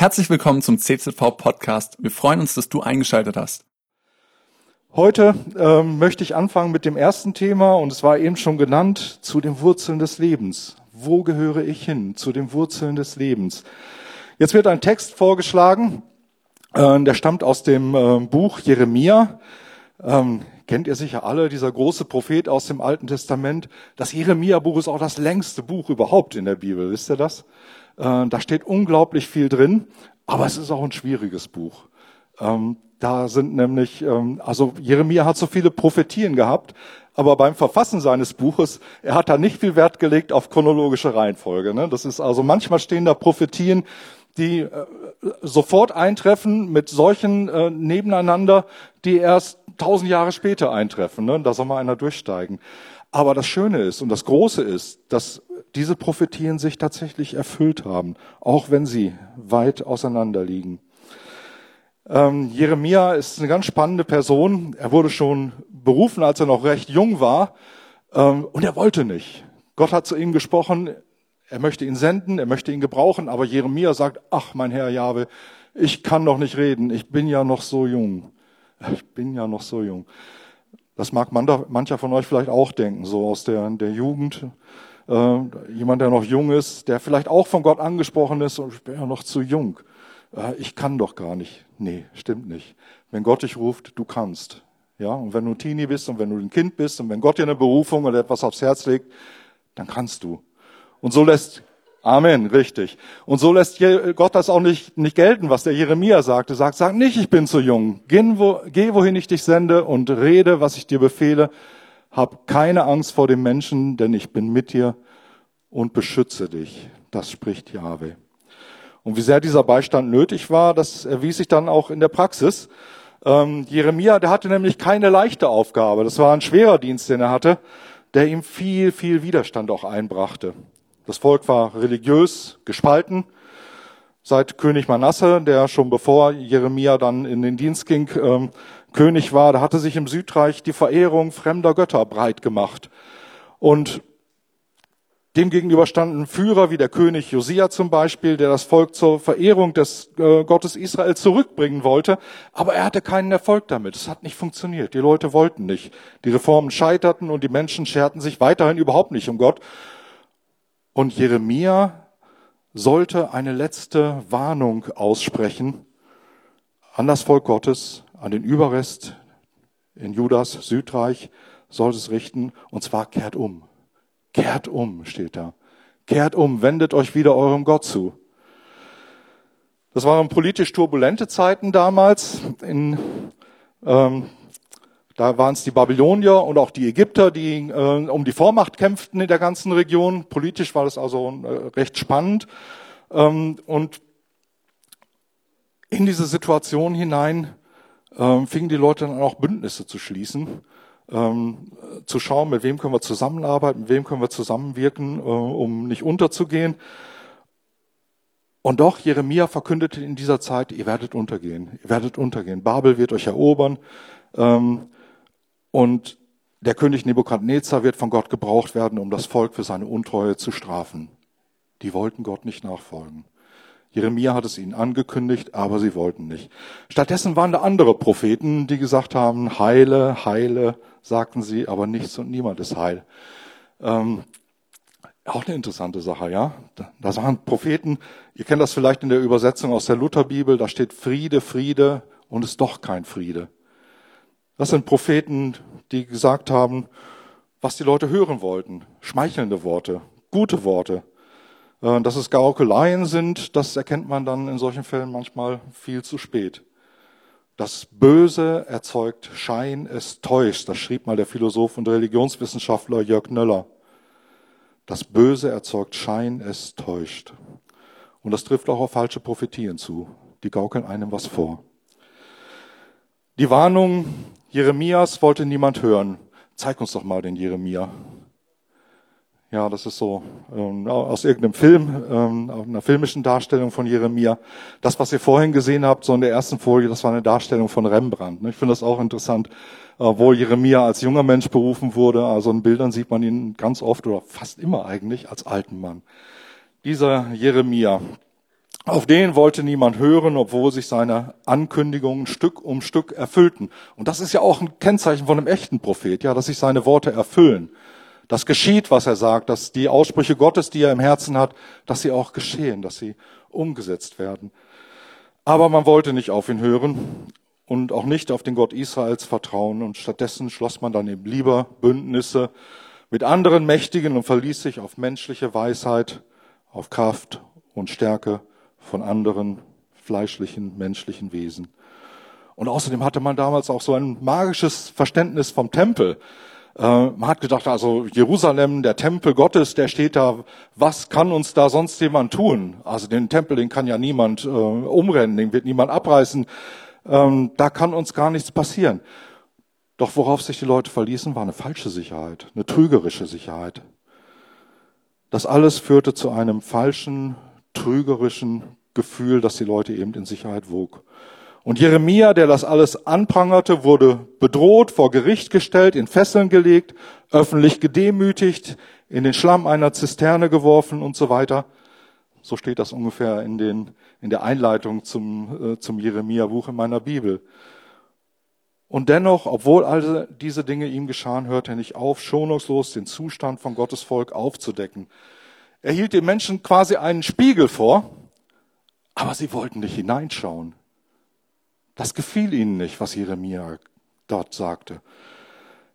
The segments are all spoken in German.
Herzlich willkommen zum CZV Podcast. Wir freuen uns, dass du eingeschaltet hast. Heute ähm, möchte ich anfangen mit dem ersten Thema und es war eben schon genannt, zu den Wurzeln des Lebens. Wo gehöre ich hin? Zu den Wurzeln des Lebens. Jetzt wird ein Text vorgeschlagen, äh, der stammt aus dem äh, Buch Jeremia. Ähm, kennt ihr sicher alle, dieser große Prophet aus dem Alten Testament. Das Jeremia-Buch ist auch das längste Buch überhaupt in der Bibel, wisst ihr das? Äh, da steht unglaublich viel drin, aber es ist auch ein schwieriges Buch. Ähm, da sind nämlich, ähm, also Jeremia hat so viele Prophetien gehabt, aber beim Verfassen seines Buches, er hat da nicht viel Wert gelegt auf chronologische Reihenfolge. Ne? Das ist also manchmal stehen da Prophetien, die äh, sofort eintreffen mit solchen äh, nebeneinander, die erst tausend Jahre später eintreffen. Ne? Da soll mal einer durchsteigen. Aber das Schöne ist und das Große ist, dass diese Prophetien sich tatsächlich erfüllt haben, auch wenn sie weit auseinander liegen. Ähm, Jeremia ist eine ganz spannende Person. Er wurde schon berufen, als er noch recht jung war, ähm, und er wollte nicht. Gott hat zu ihm gesprochen, er möchte ihn senden, er möchte ihn gebrauchen, aber Jeremia sagt, ach mein Herr Jahwe, ich kann noch nicht reden, ich bin ja noch so jung. Ich bin ja noch so jung. Das mag mancher von euch vielleicht auch denken, so aus der, der Jugend. Äh, jemand, der noch jung ist, der vielleicht auch von Gott angesprochen ist und ich bin ja noch zu jung. Äh, ich kann doch gar nicht. Nee, stimmt nicht. Wenn Gott dich ruft, du kannst. Ja, und wenn du ein Teenie bist und wenn du ein Kind bist und wenn Gott dir eine Berufung oder etwas aufs Herz legt, dann kannst du. Und so lässt Amen, richtig. Und so lässt Gott das auch nicht, nicht gelten, was der Jeremia sagte. Sagt, sag nicht, ich bin zu jung. Geh, wo, geh, wohin ich dich sende und rede, was ich dir befehle. Hab keine Angst vor dem Menschen, denn ich bin mit dir und beschütze dich. Das spricht Jahwe. Und wie sehr dieser Beistand nötig war, das erwies sich dann auch in der Praxis. Ähm, Jeremia, der hatte nämlich keine leichte Aufgabe. Das war ein schwerer Dienst, den er hatte, der ihm viel, viel Widerstand auch einbrachte. Das Volk war religiös gespalten. Seit König Manasse, der schon bevor Jeremia dann in den Dienst ging, ähm, König war, da hatte sich im Südreich die Verehrung fremder Götter breit gemacht. Und Demgegenüber standen Führer wie der König Josia zum Beispiel, der das Volk zur Verehrung des äh, Gottes Israel zurückbringen wollte, aber er hatte keinen Erfolg damit. Es hat nicht funktioniert. Die Leute wollten nicht. Die Reformen scheiterten und die Menschen scherten sich weiterhin überhaupt nicht um Gott. Und Jeremia sollte eine letzte Warnung aussprechen an das Volk Gottes, an den Überrest in Judas Südreich, sollte es richten, und zwar kehrt um. Kehrt um, steht da. Kehrt um, wendet euch wieder eurem Gott zu. Das waren politisch turbulente Zeiten damals. In, ähm, da waren es die Babylonier und auch die Ägypter, die äh, um die Vormacht kämpften in der ganzen Region. Politisch war das also äh, recht spannend. Ähm, und in diese Situation hinein ähm, fingen die Leute dann auch Bündnisse zu schließen, ähm, zu schauen, mit wem können wir zusammenarbeiten, mit wem können wir zusammenwirken, äh, um nicht unterzugehen. Und doch, Jeremia verkündete in dieser Zeit, ihr werdet untergehen, ihr werdet untergehen. Babel wird euch erobern. Ähm, und der König Nebukadnezar wird von Gott gebraucht werden, um das Volk für seine Untreue zu strafen. Die wollten Gott nicht nachfolgen. Jeremia hat es ihnen angekündigt, aber sie wollten nicht. Stattdessen waren da andere Propheten, die gesagt haben, heile, heile, sagten sie, aber nichts und niemand ist heil. Ähm, auch eine interessante Sache, ja. Da waren Propheten, ihr kennt das vielleicht in der Übersetzung aus der Lutherbibel, da steht Friede, Friede und ist doch kein Friede. Das sind Propheten, die gesagt haben, was die Leute hören wollten. Schmeichelnde Worte, gute Worte. Äh, dass es Gaukeleien sind, das erkennt man dann in solchen Fällen manchmal viel zu spät. Das Böse erzeugt Schein, es täuscht. Das schrieb mal der Philosoph und Religionswissenschaftler Jörg Nöller. Das Böse erzeugt Schein, es täuscht. Und das trifft auch auf falsche Prophetien zu. Die gaukeln einem was vor. Die Warnung Jeremias wollte niemand hören. Zeig uns doch mal den Jeremia. Ja, das ist so ähm, aus irgendeinem Film, ähm, einer filmischen Darstellung von Jeremia. Das, was ihr vorhin gesehen habt, so in der ersten Folie, das war eine Darstellung von Rembrandt. Ich finde das auch interessant, äh, wo Jeremia als junger Mensch berufen wurde. Also in Bildern sieht man ihn ganz oft oder fast immer eigentlich als alten Mann. Dieser Jeremia. Auf den wollte niemand hören, obwohl sich seine Ankündigungen Stück um Stück erfüllten. Und das ist ja auch ein Kennzeichen von einem echten Prophet, ja, dass sich seine Worte erfüllen. Das geschieht, was er sagt, dass die Aussprüche Gottes, die er im Herzen hat, dass sie auch geschehen, dass sie umgesetzt werden. Aber man wollte nicht auf ihn hören und auch nicht auf den Gott Israels vertrauen und stattdessen schloss man dann eben lieber Bündnisse mit anderen Mächtigen und verließ sich auf menschliche Weisheit, auf Kraft und Stärke von anderen fleischlichen, menschlichen Wesen. Und außerdem hatte man damals auch so ein magisches Verständnis vom Tempel. Äh, man hat gedacht, also Jerusalem, der Tempel Gottes, der steht da, was kann uns da sonst jemand tun? Also den Tempel, den kann ja niemand äh, umrennen, den wird niemand abreißen. Ähm, da kann uns gar nichts passieren. Doch worauf sich die Leute verließen, war eine falsche Sicherheit, eine trügerische Sicherheit. Das alles führte zu einem falschen, trügerischen Gefühl, das die Leute eben in Sicherheit wog. Und Jeremia, der das alles anprangerte, wurde bedroht, vor Gericht gestellt, in Fesseln gelegt, öffentlich gedemütigt, in den Schlamm einer Zisterne geworfen und so weiter. So steht das ungefähr in, den, in der Einleitung zum, äh, zum Jeremia-Buch in meiner Bibel. Und dennoch, obwohl all diese Dinge ihm geschahen, hörte er nicht auf, schonungslos den Zustand von Gottes Volk aufzudecken. Er hielt den Menschen quasi einen Spiegel vor, aber sie wollten nicht hineinschauen. Das gefiel ihnen nicht, was Jeremia dort sagte.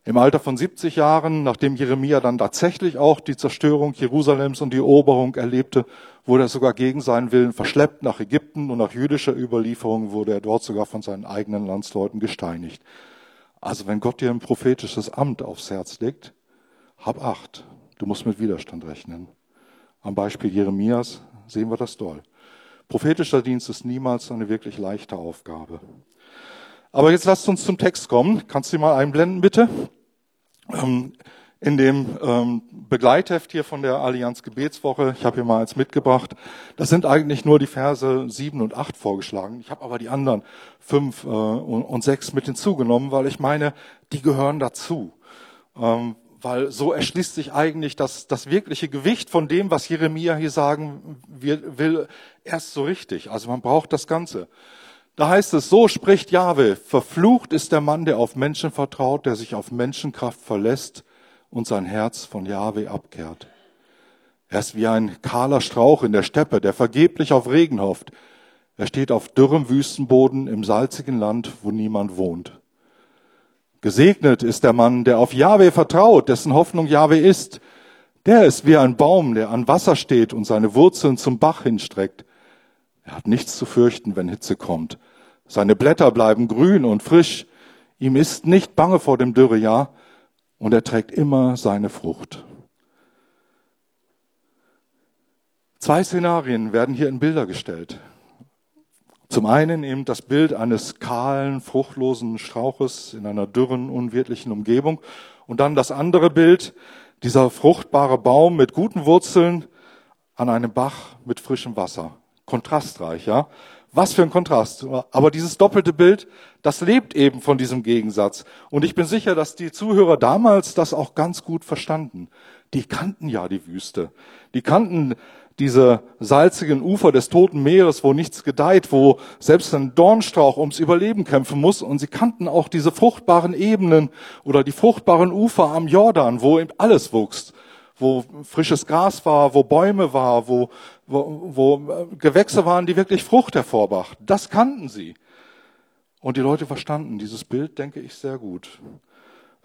Im Alter von 70 Jahren, nachdem Jeremia dann tatsächlich auch die Zerstörung Jerusalems und die Eroberung erlebte, wurde er sogar gegen seinen Willen verschleppt nach Ägypten und nach jüdischer Überlieferung wurde er dort sogar von seinen eigenen Landsleuten gesteinigt. Also wenn Gott dir ein prophetisches Amt aufs Herz legt, hab Acht, du musst mit Widerstand rechnen. Am Beispiel Jeremias sehen wir das doll. Prophetischer Dienst ist niemals eine wirklich leichte Aufgabe. Aber jetzt lasst uns zum Text kommen. Kannst du mal einblenden, bitte? Ähm, in dem ähm, Begleitheft hier von der Allianz Gebetswoche, ich habe hier mal eins mitgebracht, das sind eigentlich nur die Verse sieben und acht vorgeschlagen. Ich habe aber die anderen fünf äh, und sechs mit hinzugenommen, weil ich meine, die gehören dazu. Ähm, weil so erschließt sich eigentlich das, das wirkliche Gewicht von dem, was Jeremia hier sagen will, erst so richtig. Also man braucht das Ganze. Da heißt es, so spricht Jahwe, verflucht ist der Mann, der auf Menschen vertraut, der sich auf Menschenkraft verlässt und sein Herz von Jahwe abkehrt. Er ist wie ein kahler Strauch in der Steppe, der vergeblich auf Regen hofft. Er steht auf dürrem Wüstenboden im salzigen Land, wo niemand wohnt. Gesegnet ist der Mann, der auf Jahwe vertraut, dessen Hoffnung Jahwe ist. Der ist wie ein Baum, der an Wasser steht und seine Wurzeln zum Bach hinstreckt. Er hat nichts zu fürchten, wenn Hitze kommt. Seine Blätter bleiben grün und frisch. Ihm ist nicht bange vor dem Dürrejahr und er trägt immer seine Frucht. Zwei Szenarien werden hier in Bilder gestellt. Zum einen eben das Bild eines kahlen, fruchtlosen Strauches in einer dürren, unwirtlichen Umgebung. Und dann das andere Bild, dieser fruchtbare Baum mit guten Wurzeln an einem Bach mit frischem Wasser. Kontrastreich, ja. Was für ein Kontrast. Aber dieses doppelte Bild, das lebt eben von diesem Gegensatz. Und ich bin sicher, dass die Zuhörer damals das auch ganz gut verstanden. Die kannten ja die Wüste. Die kannten diese salzigen Ufer des Toten Meeres, wo nichts gedeiht, wo selbst ein Dornstrauch ums Überleben kämpfen muss. Und sie kannten auch diese fruchtbaren Ebenen oder die fruchtbaren Ufer am Jordan, wo eben alles wuchs, wo frisches Gras war, wo Bäume war, wo, wo, wo Gewächse waren, die wirklich Frucht hervorbrachten. Das kannten sie. Und die Leute verstanden dieses Bild, denke ich, sehr gut.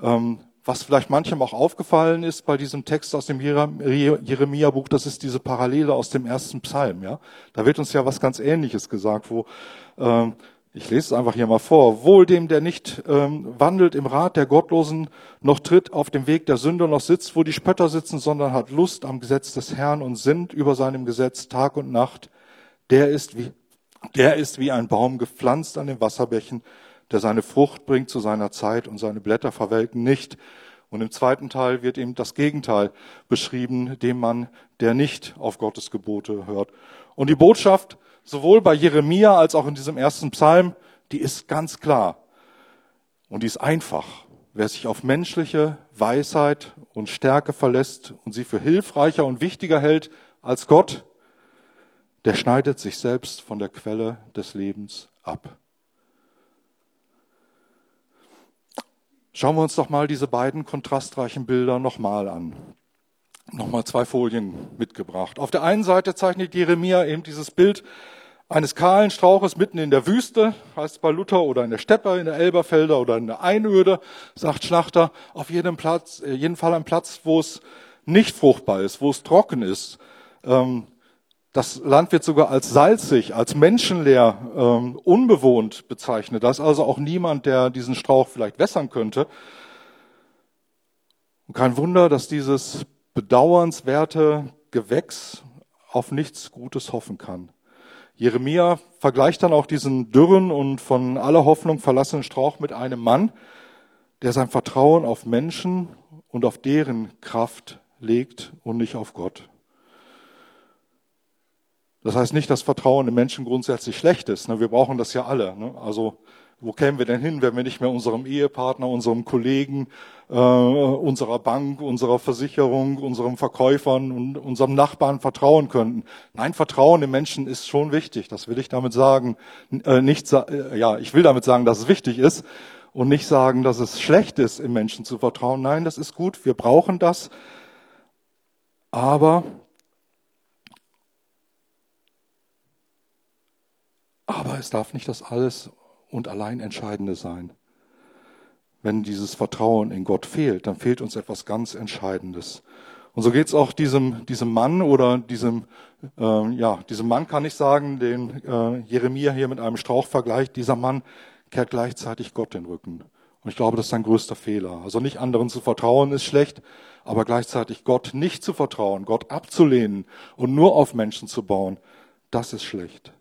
Ähm, was vielleicht manchem auch aufgefallen ist bei diesem Text aus dem Jeremia-Buch, das ist diese Parallele aus dem ersten Psalm. Ja, da wird uns ja was ganz Ähnliches gesagt, wo ähm, ich lese es einfach hier mal vor: Wohl dem, der nicht ähm, wandelt im Rat der Gottlosen, noch tritt auf dem Weg der Sünder, noch sitzt, wo die Spötter sitzen, sondern hat Lust am Gesetz des Herrn und sinnt über seinem Gesetz Tag und Nacht. Der ist wie der ist wie ein Baum gepflanzt an den Wasserbächen der seine Frucht bringt zu seiner Zeit und seine Blätter verwelken nicht. Und im zweiten Teil wird eben das Gegenteil beschrieben, dem Mann, der nicht auf Gottes Gebote hört. Und die Botschaft, sowohl bei Jeremia als auch in diesem ersten Psalm, die ist ganz klar. Und die ist einfach. Wer sich auf menschliche Weisheit und Stärke verlässt und sie für hilfreicher und wichtiger hält als Gott, der schneidet sich selbst von der Quelle des Lebens ab. Schauen wir uns doch mal diese beiden kontrastreichen Bilder nochmal an. Nochmal zwei Folien mitgebracht. Auf der einen Seite zeichnet Jeremia eben dieses Bild eines kahlen Strauches mitten in der Wüste, heißt es bei Luther, oder in der Steppe, in der Elberfelder oder in der Einöde, sagt Schlachter, auf jedem Platz, äh, jeden Fall ein Platz, wo es nicht fruchtbar ist, wo es trocken ist. Ähm, das Land wird sogar als salzig, als menschenleer, ähm, unbewohnt bezeichnet. Da ist also auch niemand, der diesen Strauch vielleicht wässern könnte. Und kein Wunder, dass dieses bedauernswerte Gewächs auf nichts Gutes hoffen kann. Jeremia vergleicht dann auch diesen dürren und von aller Hoffnung verlassenen Strauch mit einem Mann, der sein Vertrauen auf Menschen und auf deren Kraft legt und nicht auf Gott. Das heißt nicht, dass Vertrauen in Menschen grundsätzlich schlecht ist. Ne? Wir brauchen das ja alle. Ne? Also wo kämen wir denn hin, wenn wir nicht mehr unserem Ehepartner, unserem Kollegen, äh, unserer Bank, unserer Versicherung, unserem Verkäufern und unserem Nachbarn vertrauen könnten? Nein, Vertrauen im Menschen ist schon wichtig. Das will ich damit sagen. Äh, nicht, äh, ja, ich will damit sagen, dass es wichtig ist und nicht sagen, dass es schlecht ist, im Menschen zu vertrauen. Nein, das ist gut. Wir brauchen das. Aber aber es darf nicht das alles und allein Entscheidende sein. Wenn dieses Vertrauen in Gott fehlt, dann fehlt uns etwas ganz Entscheidendes. Und so geht es auch diesem, diesem Mann oder diesem, äh, ja, diesem Mann kann ich sagen, den äh, Jeremia hier mit einem Strauch vergleicht. Dieser Mann kehrt gleichzeitig Gott den Rücken. Und ich glaube, das ist sein größter Fehler. Also nicht anderen zu vertrauen ist schlecht, aber gleichzeitig Gott nicht zu vertrauen, Gott abzulehnen und nur auf Menschen zu bauen, das ist schlecht.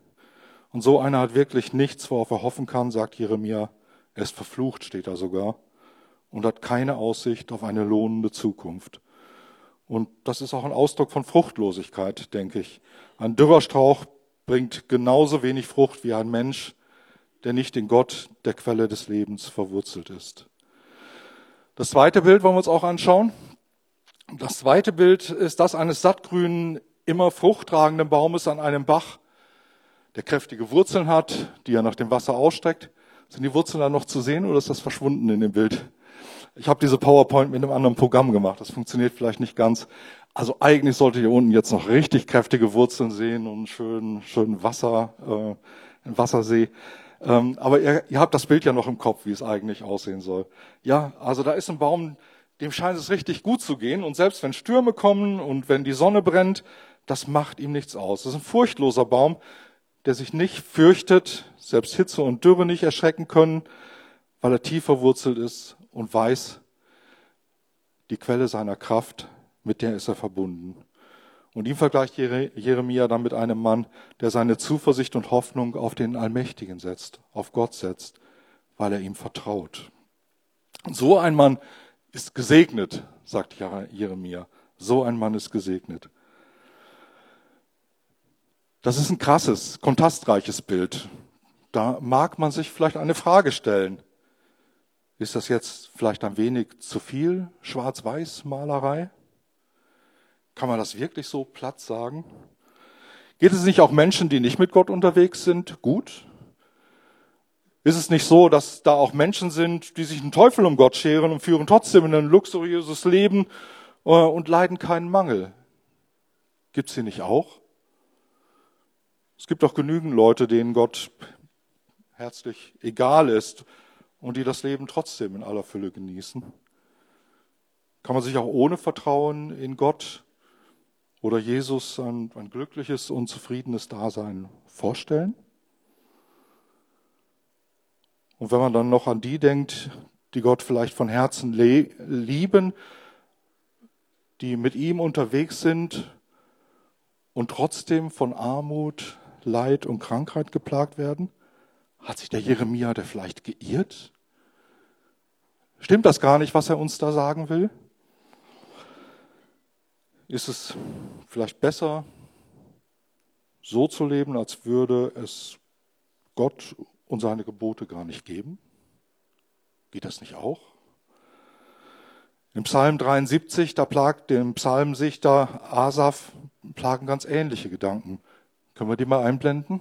Und so einer hat wirklich nichts, worauf er hoffen kann, sagt Jeremia. Er ist verflucht, steht da sogar, und hat keine Aussicht auf eine lohnende Zukunft. Und das ist auch ein Ausdruck von Fruchtlosigkeit, denke ich. Ein dürrer Strauch bringt genauso wenig Frucht wie ein Mensch, der nicht in Gott, der Quelle des Lebens, verwurzelt ist. Das zweite Bild wollen wir uns auch anschauen. Das zweite Bild ist das eines sattgrünen, immer fruchttragenden Baumes an einem Bach, der kräftige Wurzeln hat, die er nach dem Wasser ausstreckt. Sind die Wurzeln dann noch zu sehen oder ist das verschwunden in dem Bild? Ich habe diese PowerPoint mit einem anderen Programm gemacht. Das funktioniert vielleicht nicht ganz. Also eigentlich sollte hier unten jetzt noch richtig kräftige Wurzeln sehen und schön, schön Wasser, äh, ein Wassersee. Ähm, aber ihr, ihr habt das Bild ja noch im Kopf, wie es eigentlich aussehen soll. Ja, also da ist ein Baum, dem scheint es richtig gut zu gehen. Und selbst wenn Stürme kommen und wenn die Sonne brennt, das macht ihm nichts aus. Das ist ein furchtloser Baum, der sich nicht fürchtet, selbst Hitze und Dürre nicht erschrecken können, weil er tief verwurzelt ist und weiß, die Quelle seiner Kraft, mit der ist er verbunden. Und ihm vergleicht Jeremia dann mit einem Mann, der seine Zuversicht und Hoffnung auf den Allmächtigen setzt, auf Gott setzt, weil er ihm vertraut. So ein Mann ist gesegnet, sagt Jeremia. So ein Mann ist gesegnet. Das ist ein krasses, kontrastreiches Bild. Da mag man sich vielleicht eine Frage stellen. Ist das jetzt vielleicht ein wenig zu viel Schwarz-Weiß-Malerei? Kann man das wirklich so platt sagen? Geht es nicht auch Menschen, die nicht mit Gott unterwegs sind, gut? Ist es nicht so, dass da auch Menschen sind, die sich einen Teufel um Gott scheren und führen trotzdem ein luxuriöses Leben äh, und leiden keinen Mangel? Gibt es sie nicht auch? Es gibt auch genügend Leute, denen Gott herzlich egal ist und die das Leben trotzdem in aller Fülle genießen. Kann man sich auch ohne Vertrauen in Gott oder Jesus ein, ein glückliches und zufriedenes Dasein vorstellen? Und wenn man dann noch an die denkt, die Gott vielleicht von Herzen lieben, die mit ihm unterwegs sind und trotzdem von Armut, Leid und Krankheit geplagt werden? Hat sich der Jeremia der vielleicht geirrt? Stimmt das gar nicht, was er uns da sagen will? Ist es vielleicht besser, so zu leben, als würde es Gott und seine Gebote gar nicht geben? Geht das nicht auch? Im Psalm 73, da plagt dem Psalmsichter Asaf, plagen ganz ähnliche Gedanken. Können wir die mal einblenden?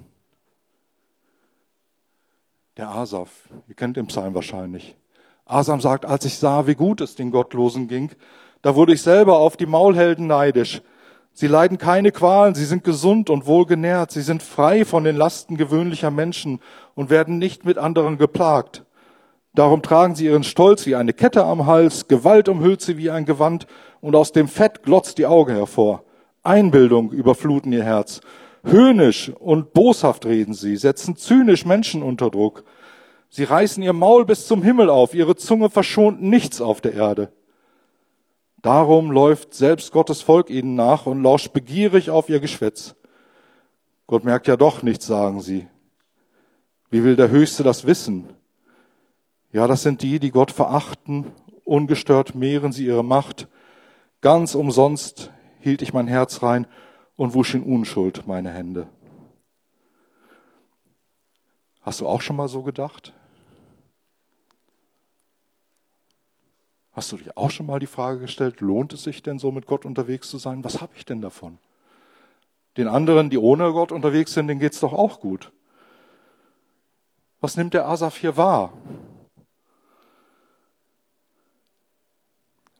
Der Asaf, ihr kennt den Psalm wahrscheinlich. Asam sagt, als ich sah, wie gut es den Gottlosen ging, da wurde ich selber auf die Maulhelden neidisch. Sie leiden keine Qualen, sie sind gesund und wohlgenährt, sie sind frei von den Lasten gewöhnlicher Menschen und werden nicht mit anderen geplagt. Darum tragen sie ihren Stolz wie eine Kette am Hals, Gewalt umhüllt sie wie ein Gewand, und aus dem Fett glotzt die Auge hervor. Einbildung überfluten ihr Herz. Höhnisch und boshaft reden sie, setzen zynisch Menschen unter Druck. Sie reißen ihr Maul bis zum Himmel auf, ihre Zunge verschont nichts auf der Erde. Darum läuft selbst Gottes Volk ihnen nach und lauscht begierig auf ihr Geschwätz. Gott merkt ja doch nichts, sagen sie. Wie will der Höchste das wissen? Ja, das sind die, die Gott verachten. Ungestört mehren sie ihre Macht. Ganz umsonst hielt ich mein Herz rein und wusch in Unschuld meine Hände. Hast du auch schon mal so gedacht? Hast du dich auch schon mal die Frage gestellt, lohnt es sich denn so mit Gott unterwegs zu sein? Was habe ich denn davon? Den anderen, die ohne Gott unterwegs sind, denen geht's doch auch gut. Was nimmt der Asaf hier wahr?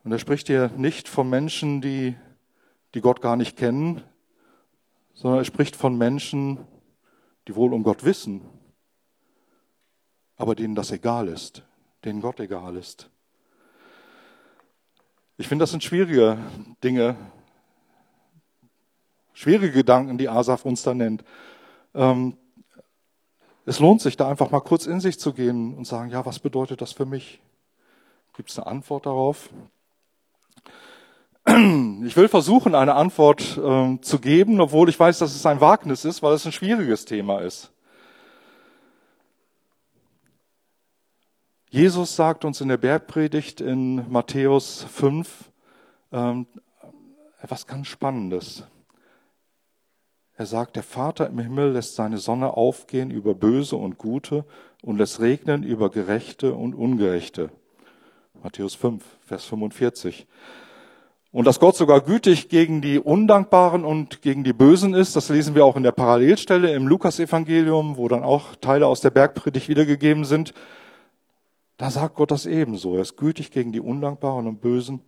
Und er spricht hier nicht von Menschen, die, die Gott gar nicht kennen, sondern er spricht von Menschen, die wohl um Gott wissen, aber denen das egal ist, denen Gott egal ist. Ich finde, das sind schwierige Dinge, schwierige Gedanken, die Asaf uns da nennt. Ähm, es lohnt sich, da einfach mal kurz in sich zu gehen und sagen, ja, was bedeutet das für mich? Gibt es eine Antwort darauf? Ich will versuchen, eine Antwort äh, zu geben, obwohl ich weiß, dass es ein Wagnis ist, weil es ein schwieriges Thema ist. Jesus sagt uns in der Bergpredigt in Matthäus 5 ähm, etwas ganz Spannendes. Er sagt, der Vater im Himmel lässt seine Sonne aufgehen über Böse und Gute und lässt regnen über Gerechte und Ungerechte. Matthäus 5, Vers 45. Und dass Gott sogar gütig gegen die Undankbaren und gegen die Bösen ist, das lesen wir auch in der Parallelstelle im Lukasevangelium, wo dann auch Teile aus der Bergpredigt wiedergegeben sind. Da sagt Gott das ebenso. Er ist gütig gegen die Undankbaren und Bösen.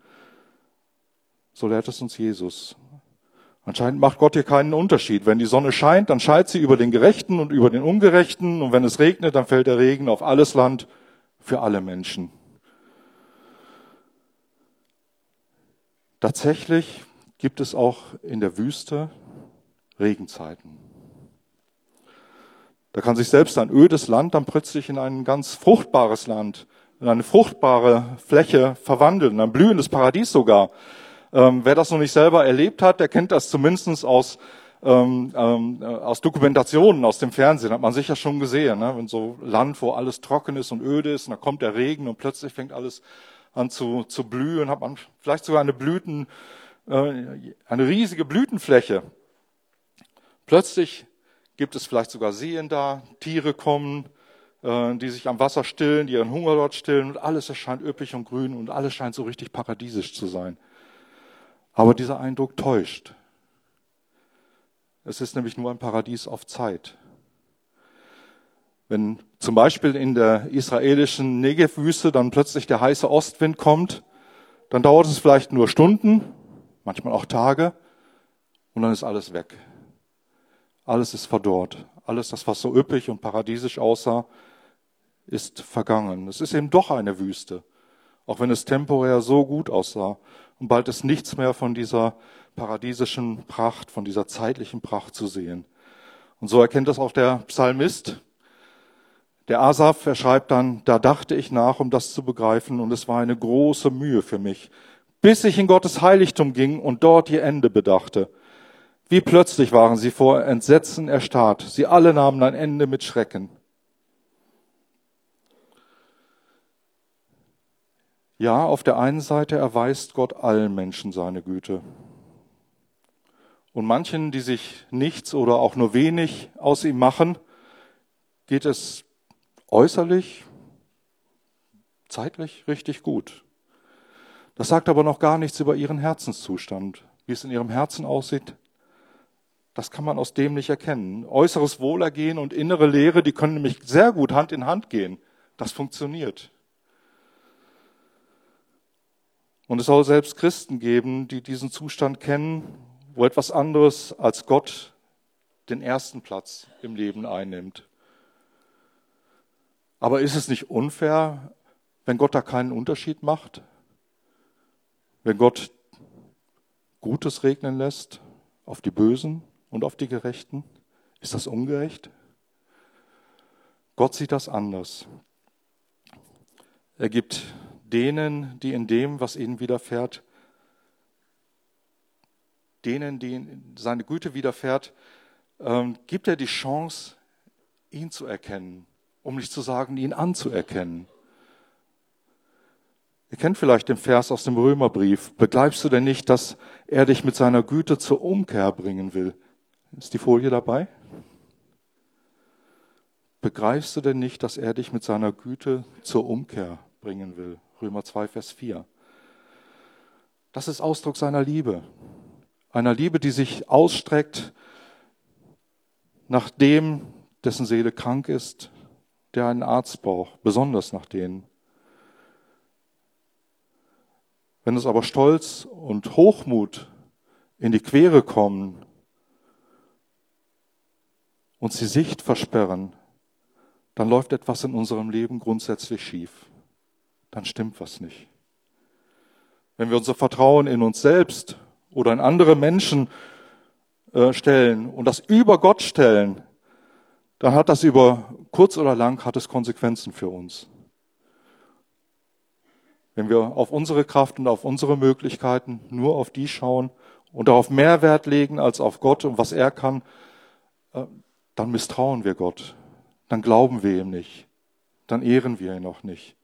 So lehrt es uns Jesus. Anscheinend macht Gott hier keinen Unterschied. Wenn die Sonne scheint, dann scheint sie über den Gerechten und über den Ungerechten. Und wenn es regnet, dann fällt der Regen auf alles Land für alle Menschen. Tatsächlich gibt es auch in der Wüste Regenzeiten. Da kann sich selbst ein ödes Land dann plötzlich in ein ganz fruchtbares Land, in eine fruchtbare Fläche verwandeln, in ein blühendes Paradies sogar. Ähm, wer das noch nicht selber erlebt hat, der kennt das zumindest aus, ähm, ähm, aus Dokumentationen aus dem Fernsehen, hat man sicher schon gesehen. Ne? Wenn so Land, wo alles trocken ist und öde ist, und da kommt der Regen und plötzlich fängt alles an zu, zu blühen, hat man vielleicht sogar eine Blüten, äh, eine riesige Blütenfläche. Plötzlich gibt es vielleicht sogar Seen da, Tiere kommen, äh, die sich am Wasser stillen, die ihren Hunger dort stillen und alles erscheint üppig und grün und alles scheint so richtig paradiesisch zu sein. Aber dieser Eindruck täuscht. Es ist nämlich nur ein Paradies auf Zeit. Wenn zum Beispiel in der israelischen Negev-Wüste dann plötzlich der heiße Ostwind kommt, dann dauert es vielleicht nur Stunden, manchmal auch Tage, und dann ist alles weg. Alles ist verdorrt. Alles, das, was so üppig und paradiesisch aussah, ist vergangen. Es ist eben doch eine Wüste, auch wenn es temporär so gut aussah. Und bald ist nichts mehr von dieser paradiesischen Pracht, von dieser zeitlichen Pracht zu sehen. Und so erkennt das auch der Psalmist, der Asaf, er schreibt dann, da dachte ich nach, um das zu begreifen, und es war eine große Mühe für mich, bis ich in Gottes Heiligtum ging und dort ihr Ende bedachte. Wie plötzlich waren sie vor Entsetzen erstarrt. Sie alle nahmen ein Ende mit Schrecken. Ja, auf der einen Seite erweist Gott allen Menschen seine Güte. Und manchen, die sich nichts oder auch nur wenig aus ihm machen, geht es äußerlich, zeitlich richtig gut. Das sagt aber noch gar nichts über ihren Herzenszustand. Wie es in ihrem Herzen aussieht, Das kann man aus dem nicht erkennen. Äußeres Wohlergehen und innere Leere, die können nämlich sehr gut Hand in Hand gehen. Das funktioniert. Und es soll selbst Christen geben, die diesen Zustand kennen, wo etwas anderes als Gott den ersten Platz im Leben einnimmt. Aber ist es nicht unfair, wenn Gott da keinen Unterschied macht? Wenn Gott Gutes regnen lässt auf die Bösen und auf die Gerechten? Ist das ungerecht? Gott sieht das anders. Er gibt denen, die in dem, was ihnen widerfährt, denen, die seine Güte widerfährt, ähm, gibt er die Chance, ihn zu erkennen, um nicht zu sagen, ihn anzuerkennen. Ihr kennt vielleicht den Vers aus dem Römerbrief. Begreifst du denn nicht, dass er dich mit seiner Güte zur Umkehr bringen will? Ist die Folie dabei? Begreifst du denn nicht, dass er dich mit seiner Güte zur Umkehr bringen will? Römer 2, Vers 4. Das ist Ausdruck seiner Liebe. Einer Liebe, die sich ausstreckt nach dem, dessen Seele krank ist, der einen Arzt braucht, besonders nach denen. Wenn es aber Stolz und Hochmut in die Quere kommen und die Sicht versperren, dann läuft etwas in unserem Leben grundsätzlich schief. Dann stimmt was nicht. Wenn wir unser Vertrauen in uns selbst oder in andere Menschen äh, stellen und das über Gott stellen, dann hat das über kurz oder lang hat es Konsequenzen für uns. Wenn wir auf unsere Kraft und auf unsere Möglichkeiten nur auf die schauen und darauf mehr Wert legen als auf Gott und was er kann, äh, dann misstrauen wir Gott. Dann glauben wir ihm nicht. Dann ehren wir ihn auch nicht.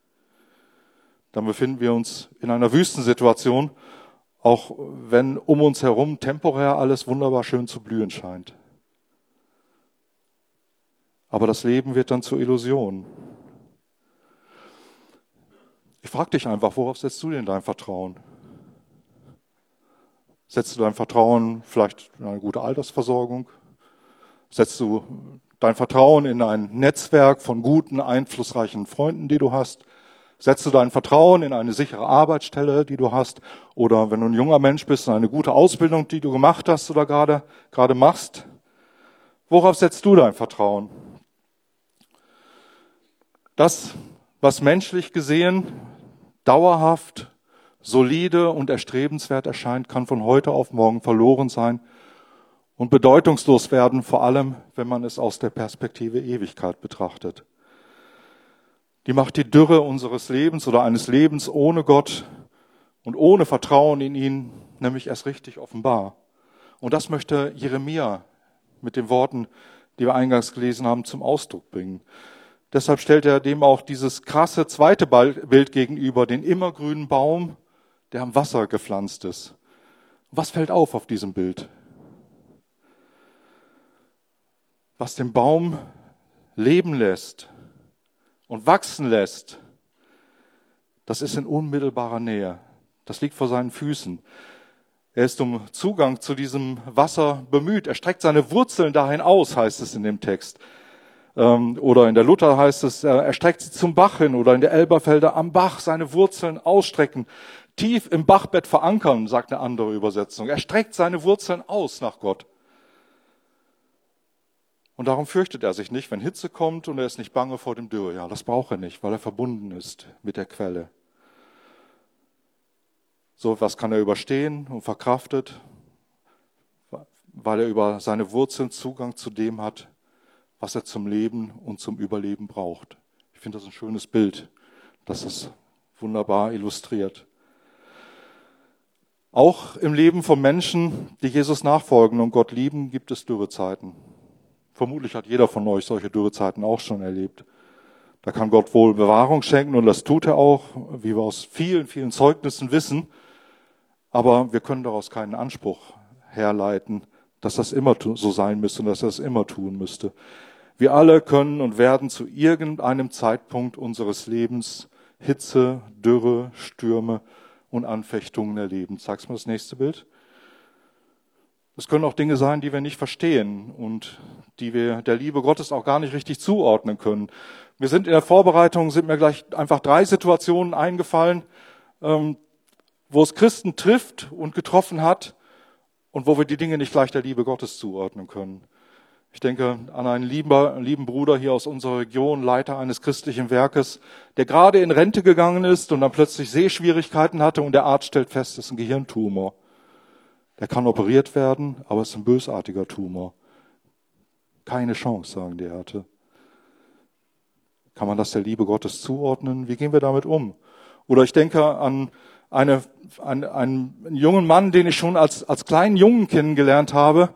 Dann befinden wir uns in einer Wüstensituation, auch wenn um uns herum temporär alles wunderbar schön zu blühen scheint. Aber das Leben wird dann zur Illusion. Ich frage dich einfach, worauf setzt du denn dein Vertrauen? Setzt du dein Vertrauen vielleicht in eine gute Altersversorgung? Setzt du dein Vertrauen in ein Netzwerk von guten, einflussreichen Freunden, die du hast? Setzt du dein Vertrauen in eine sichere Arbeitsstelle, die du hast? Oder wenn du ein junger Mensch bist, in eine gute Ausbildung, die du gemacht hast oder gerade, gerade machst? Worauf setzt du dein Vertrauen? Das, was menschlich gesehen dauerhaft, solide und erstrebenswert erscheint, kann von heute auf morgen verloren sein und bedeutungslos werden, vor allem wenn man es aus der Perspektive Ewigkeit betrachtet. Die macht die Dürre unseres Lebens oder eines Lebens ohne Gott und ohne Vertrauen in ihn nämlich erst richtig offenbar. Und das möchte Jeremia mit den Worten, die wir eingangs gelesen haben, zum Ausdruck bringen. Deshalb stellt er dem auch dieses krasse zweite Bild gegenüber, den immergrünen Baum, der am Wasser gepflanzt ist. Was fällt auf auf diesem Bild? Was den Baum leben lässt, und wachsen lässt, das ist in unmittelbarer Nähe. Das liegt vor seinen Füßen. Er ist um Zugang zu diesem Wasser bemüht. Er streckt seine Wurzeln dahin aus, heißt es in dem Text. Ähm, oder in der Luther heißt es, er streckt sie zum Bach hin oder in der Elberfelder am Bach seine Wurzeln ausstrecken. Tief im Bachbett verankern, sagt eine andere Übersetzung. Er streckt seine Wurzeln aus nach Gott. Und darum fürchtet er sich nicht, wenn Hitze kommt und er ist nicht bange vor dem Dürre. Ja, das braucht er nicht, weil er verbunden ist mit der Quelle. So etwas kann er überstehen und verkraftet, weil er über seine Wurzeln Zugang zu dem hat, was er zum Leben und zum Überleben braucht. Ich finde das ein schönes Bild, das es wunderbar illustriert. Auch im Leben von Menschen, die Jesus nachfolgen und Gott lieben, gibt es Dürrezeiten. Vermutlich hat jeder von euch solche Dürrezeiten auch schon erlebt. Da kann Gott wohl Bewahrung schenken und das tut er auch, wie wir aus vielen, vielen Zeugnissen wissen. Aber wir können daraus keinen Anspruch herleiten, dass das immer so sein müsste und dass er es immer tun müsste. Wir alle können und werden zu irgendeinem Zeitpunkt unseres Lebens Hitze, Dürre, Stürme und Anfechtungen erleben. Sagst du mal das nächste Bild? Es können auch Dinge sein, die wir nicht verstehen und die wir der Liebe Gottes auch gar nicht richtig zuordnen können. Wir sind in der Vorbereitung, sind mir gleich einfach drei Situationen eingefallen, ähm, wo es Christen trifft und getroffen hat und wo wir die Dinge nicht gleich der Liebe Gottes zuordnen können. Ich denke an einen lieben, lieben Bruder hier aus unserer Region, Leiter eines christlichen Werkes, der gerade in Rente gegangen ist und dann plötzlich Sehschwierigkeiten hatte und der Arzt stellt fest, es ist ein Gehirntumor. Der kann operiert werden, aber es ist ein bösartiger Tumor. Keine Chance, sagen die Ärzte. Kann man das der Liebe Gottes zuordnen? Wie gehen wir damit um? Oder ich denke an eine, an einen jungen Mann, den ich schon als, als kleinen Jungen kennengelernt habe,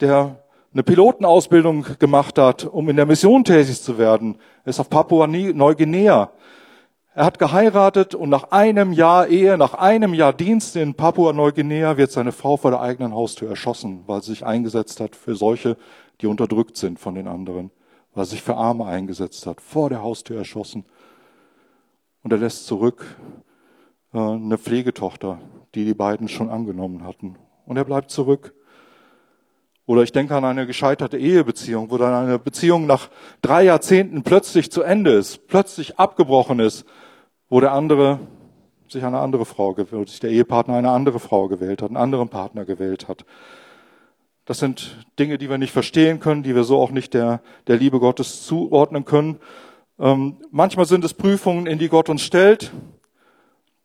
der eine Pilotenausbildung gemacht hat, um in der Mission tätig zu werden. Er ist auf Papua-Neuguinea. Er hat geheiratet und nach einem Jahr Ehe, nach einem Jahr Dienst in Papua-Neuguinea wird seine Frau vor der eigenen Haustür erschossen, weil sie sich eingesetzt hat für solche, die unterdrückt sind von den anderen, weil sie sich für Arme eingesetzt hat, vor der Haustür erschossen. Und er lässt zurück äh, eine Pflegetochter, die die beiden schon angenommen hatten. Und er bleibt zurück. Oder ich denke an eine gescheiterte Ehebeziehung, wo dann eine Beziehung nach drei Jahrzehnten plötzlich zu Ende ist, plötzlich abgebrochen ist, wo der andere sich eine andere Frau gewählt, sich der Ehepartner eine andere Frau gewählt hat, einen anderen Partner gewählt hat. Das sind Dinge, die wir nicht verstehen können, die wir so auch nicht der, der Liebe Gottes zuordnen können. Ähm, manchmal sind es Prüfungen, in die Gott uns stellt.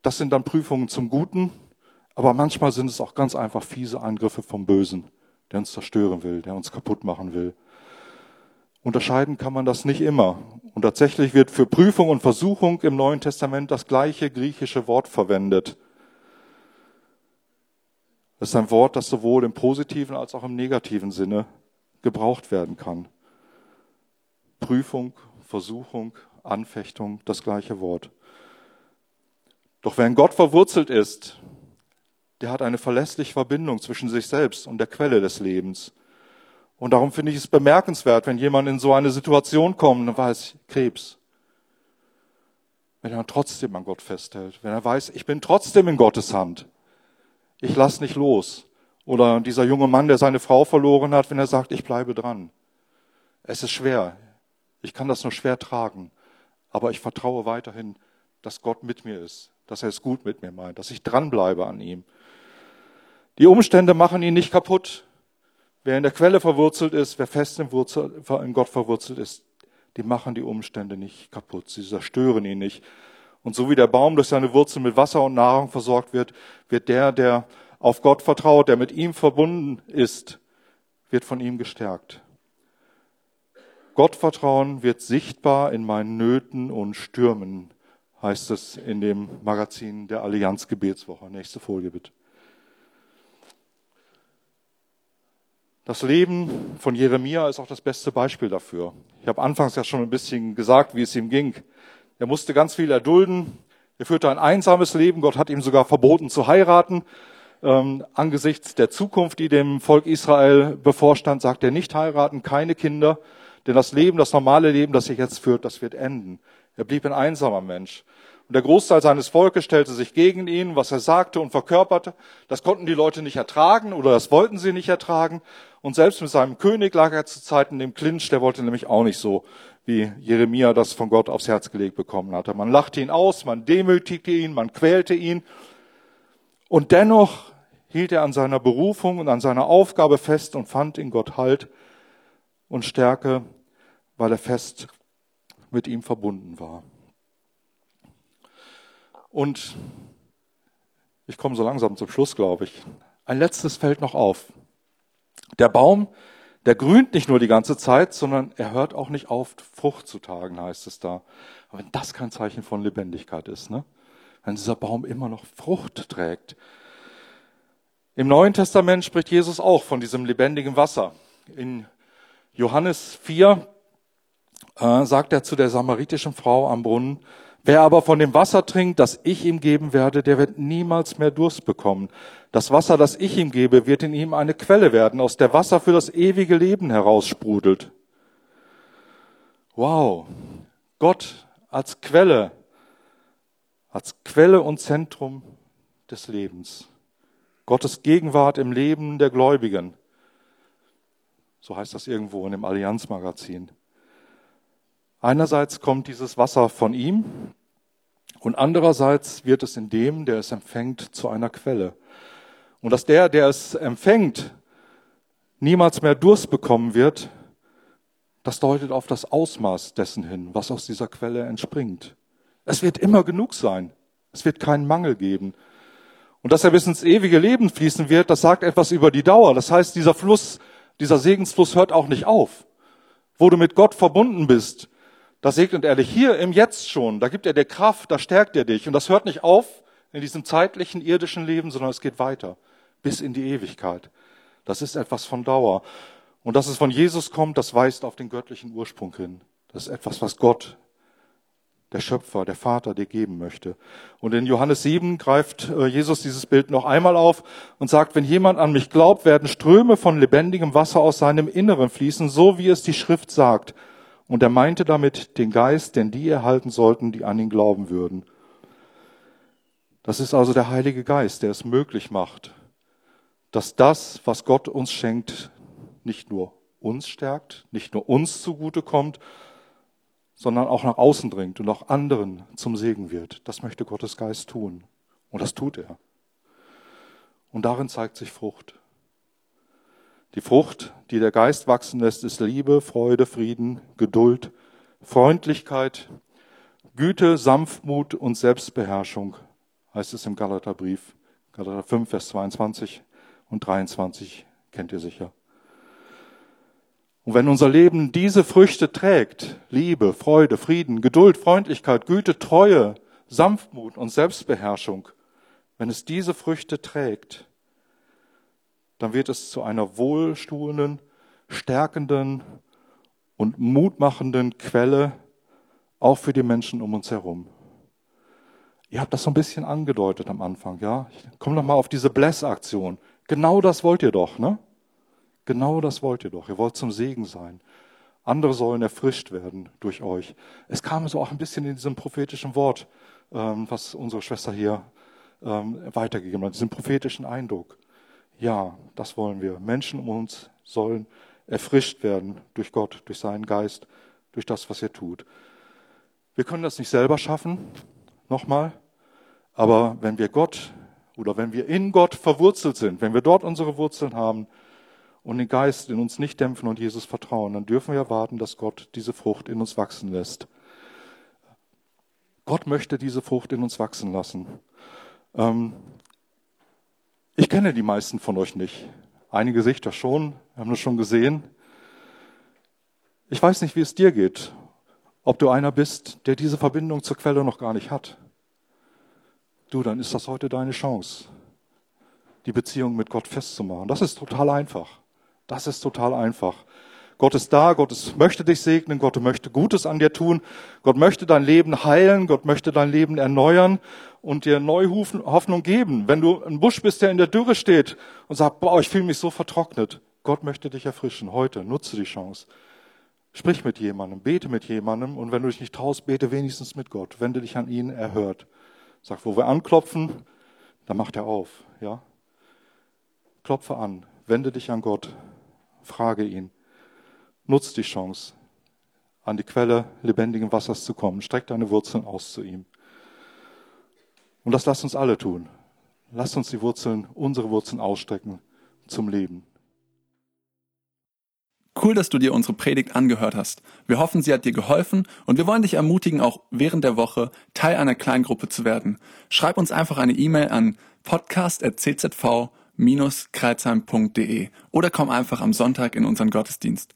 Das sind dann Prüfungen zum Guten. Aber manchmal sind es auch ganz einfach fiese Angriffe vom Bösen, der uns zerstören will, der uns kaputt machen will. Unterscheiden kann man das nicht immer. Und tatsächlich wird für Prüfung und Versuchung im Neuen Testament das gleiche griechische Wort verwendet. Das ist ein Wort, das sowohl im positiven als auch im negativen Sinne gebraucht werden kann. Prüfung, Versuchung, Anfechtung, das gleiche Wort. Doch wenn Gott verwurzelt ist, der hat eine verlässliche Verbindung zwischen sich selbst und der Quelle des Lebens. Und darum finde ich es bemerkenswert, wenn jemand in so eine Situation kommt und weiß, Krebs. Wenn er trotzdem an Gott festhält, wenn er weiß, ich bin trotzdem in Gottes Hand. Ich lass nicht los. Oder dieser junge Mann, der seine Frau verloren hat, wenn er sagt, ich bleibe dran. Es ist schwer. Ich kann das nur schwer tragen. Aber ich vertraue weiterhin, dass Gott mit mir ist, dass er es gut mit mir meint, dass ich dranbleibe an ihm. Die Umstände machen ihn nicht kaputt. Wer in der Quelle verwurzelt ist, wer fest in, Wurzel, in Gott verwurzelt ist, die machen die Umstände nicht kaputt. Sie zerstören ihn nicht. Und so wie der Baum durch seine Wurzeln mit Wasser und Nahrung versorgt wird, wird der, der auf Gott vertraut, der mit ihm verbunden ist, wird von ihm gestärkt. Gottvertrauen wird sichtbar in meinen Nöten und Stürmen, heißt es in dem Magazin der Allianz Gebetswoche. Nächste Folie bitte. Das Leben von Jeremia ist auch das beste Beispiel dafür. Ich habe anfangs ja schon ein bisschen gesagt, wie es ihm ging. Er musste ganz viel erdulden. Er führte ein einsames Leben. Gott hat ihm sogar verboten zu heiraten. Ähm, angesichts der Zukunft, die dem Volk Israel bevorstand, sagt er nicht heiraten, keine Kinder. Denn das Leben, das normale Leben, das er jetzt führt, das wird enden. Er blieb ein einsamer Mensch. Und der Großteil seines Volkes stellte sich gegen ihn, was er sagte und verkörperte. Das konnten die Leute nicht ertragen oder das wollten sie nicht ertragen. Und selbst mit seinem König lag er zu Zeiten im Clinch, der wollte nämlich auch nicht so, wie Jeremia das von Gott aufs Herz gelegt bekommen hatte. Man lachte ihn aus, man demütigte ihn, man quälte ihn. Und dennoch hielt er an seiner Berufung und an seiner Aufgabe fest und fand in Gott Halt und Stärke, weil er fest mit ihm verbunden war. Und ich komme so langsam zum Schluss, glaube ich. Ein letztes fällt noch auf. Der Baum, der grünt nicht nur die ganze Zeit, sondern er hört auch nicht auf, Frucht zu tragen, heißt es da. Aber wenn das kein Zeichen von Lebendigkeit ist, ne? wenn dieser Baum immer noch Frucht trägt. Im Neuen Testament spricht Jesus auch von diesem lebendigen Wasser. In Johannes 4 äh, sagt er zu der samaritischen Frau am Brunnen, Wer aber von dem Wasser trinkt, das ich ihm geben werde, der wird niemals mehr Durst bekommen. Das Wasser, das ich ihm gebe, wird in ihm eine Quelle werden, aus der Wasser für das ewige Leben heraussprudelt. Wow. Gott als Quelle, als Quelle und Zentrum des Lebens. Gottes Gegenwart im Leben der Gläubigen. So heißt das irgendwo in dem Allianzmagazin. Einerseits kommt dieses Wasser von ihm und andererseits wird es in dem, der es empfängt, zu einer Quelle. Und dass der, der es empfängt, niemals mehr Durst bekommen wird, das deutet auf das Ausmaß dessen hin, was aus dieser Quelle entspringt. Es wird immer genug sein. Es wird keinen Mangel geben. Und dass er bis ins ewige Leben fließen wird, das sagt etwas über die Dauer. Das heißt, dieser Fluss, dieser Segensfluss hört auch nicht auf. Wo du mit Gott verbunden bist, da segnet er dich hier im Jetzt schon. Da gibt er dir Kraft, da stärkt er dich. Und das hört nicht auf in diesem zeitlichen, irdischen Leben, sondern es geht weiter bis in die Ewigkeit. Das ist etwas von Dauer. Und dass es von Jesus kommt, das weist auf den göttlichen Ursprung hin. Das ist etwas, was Gott der Schöpfer, der Vater dir geben möchte. Und in Johannes 7 greift äh, Jesus dieses Bild noch einmal auf und sagt, wenn jemand an mich glaubt, werden Ströme von lebendigem Wasser aus seinem Inneren fließen, so wie es die Schrift sagt. Und er meinte damit den Geist, den die erhalten sollten, die an ihn glauben würden. Das ist also der Heilige Geist, der es möglich macht, dass das, was Gott uns schenkt, nicht nur uns stärkt, nicht nur uns zugute kommt, sondern auch nach außen dringt und auch anderen zum Segen wird. Das möchte Gottes Geist tun. Und das tut er. Und darin zeigt sich Frucht. Die Frucht, die der Geist wachsen lässt, ist Liebe, Freude, Frieden, Geduld, Freundlichkeit, Güte, Sanftmut und Selbstbeherrschung, heißt es im Galaterbrief, Galater 5, Vers 22 und 23, kennt ihr sicher. Und wenn unser Leben diese Früchte trägt, Liebe, Freude, Frieden, Geduld, Freundlichkeit, Güte, Treue, Sanftmut und Selbstbeherrschung, wenn es diese Früchte trägt, dann wird es zu einer wohlstuhlenden, stärkenden und mutmachenden Quelle auch für die Menschen um uns herum. Ihr habt das so ein bisschen angedeutet am Anfang, ja? Ich komme noch mal auf diese Bless-Aktion. Genau das wollt ihr doch, ne? Genau das wollt ihr doch. Ihr wollt zum Segen sein. Andere sollen erfrischt werden durch euch. Es kam so auch ein bisschen in diesem prophetischen Wort, ähm, was unsere Schwester hier ähm, weitergegeben hat, diesen prophetischen Eindruck. Ja, das wollen wir. Menschen um uns sollen erfrischt werden durch Gott, durch seinen Geist, durch das, was er tut. Wir können das nicht selber schaffen, nochmal, aber wenn wir Gott oder wenn wir in Gott verwurzelt sind, wenn wir dort unsere Wurzeln haben, und den Geist in uns nicht dämpfen und Jesus vertrauen, dann dürfen wir erwarten, dass Gott diese Frucht in uns wachsen lässt. Gott möchte diese Frucht in uns wachsen lassen. Ähm, ich kenne die meisten von euch nicht. Einige Sichter schon, haben das schon gesehen. Ich weiß nicht, wie es dir geht, ob du einer bist, der diese Verbindung zur Quelle noch gar nicht hat. Du, dann ist das heute deine Chance, die Beziehung mit Gott festzumachen. Das ist total einfach. Das ist total einfach. Gott ist da, Gott ist, möchte dich segnen, Gott möchte Gutes an dir tun, Gott möchte dein Leben heilen, Gott möchte dein Leben erneuern und dir neue Hoffnung geben. Wenn du ein Busch bist, der in der Dürre steht und sagt, boah, ich fühle mich so vertrocknet, Gott möchte dich erfrischen. Heute nutze die Chance. Sprich mit jemandem, bete mit jemandem und wenn du dich nicht traust, bete wenigstens mit Gott. Wende dich an ihn, er hört. Sag, wo wir anklopfen, dann macht er auf, ja. Klopfe an, wende dich an Gott. Frage ihn. Nutz die Chance, an die Quelle lebendigen Wassers zu kommen. Streck deine Wurzeln aus zu ihm. Und das lasst uns alle tun. Lasst uns die Wurzeln, unsere Wurzeln ausstrecken zum Leben. Cool, dass du dir unsere Predigt angehört hast. Wir hoffen, sie hat dir geholfen und wir wollen dich ermutigen, auch während der Woche Teil einer Kleingruppe zu werden. Schreib uns einfach eine E-Mail an podcast.czv kreuzheim.de oder komm einfach am Sonntag in unseren Gottesdienst.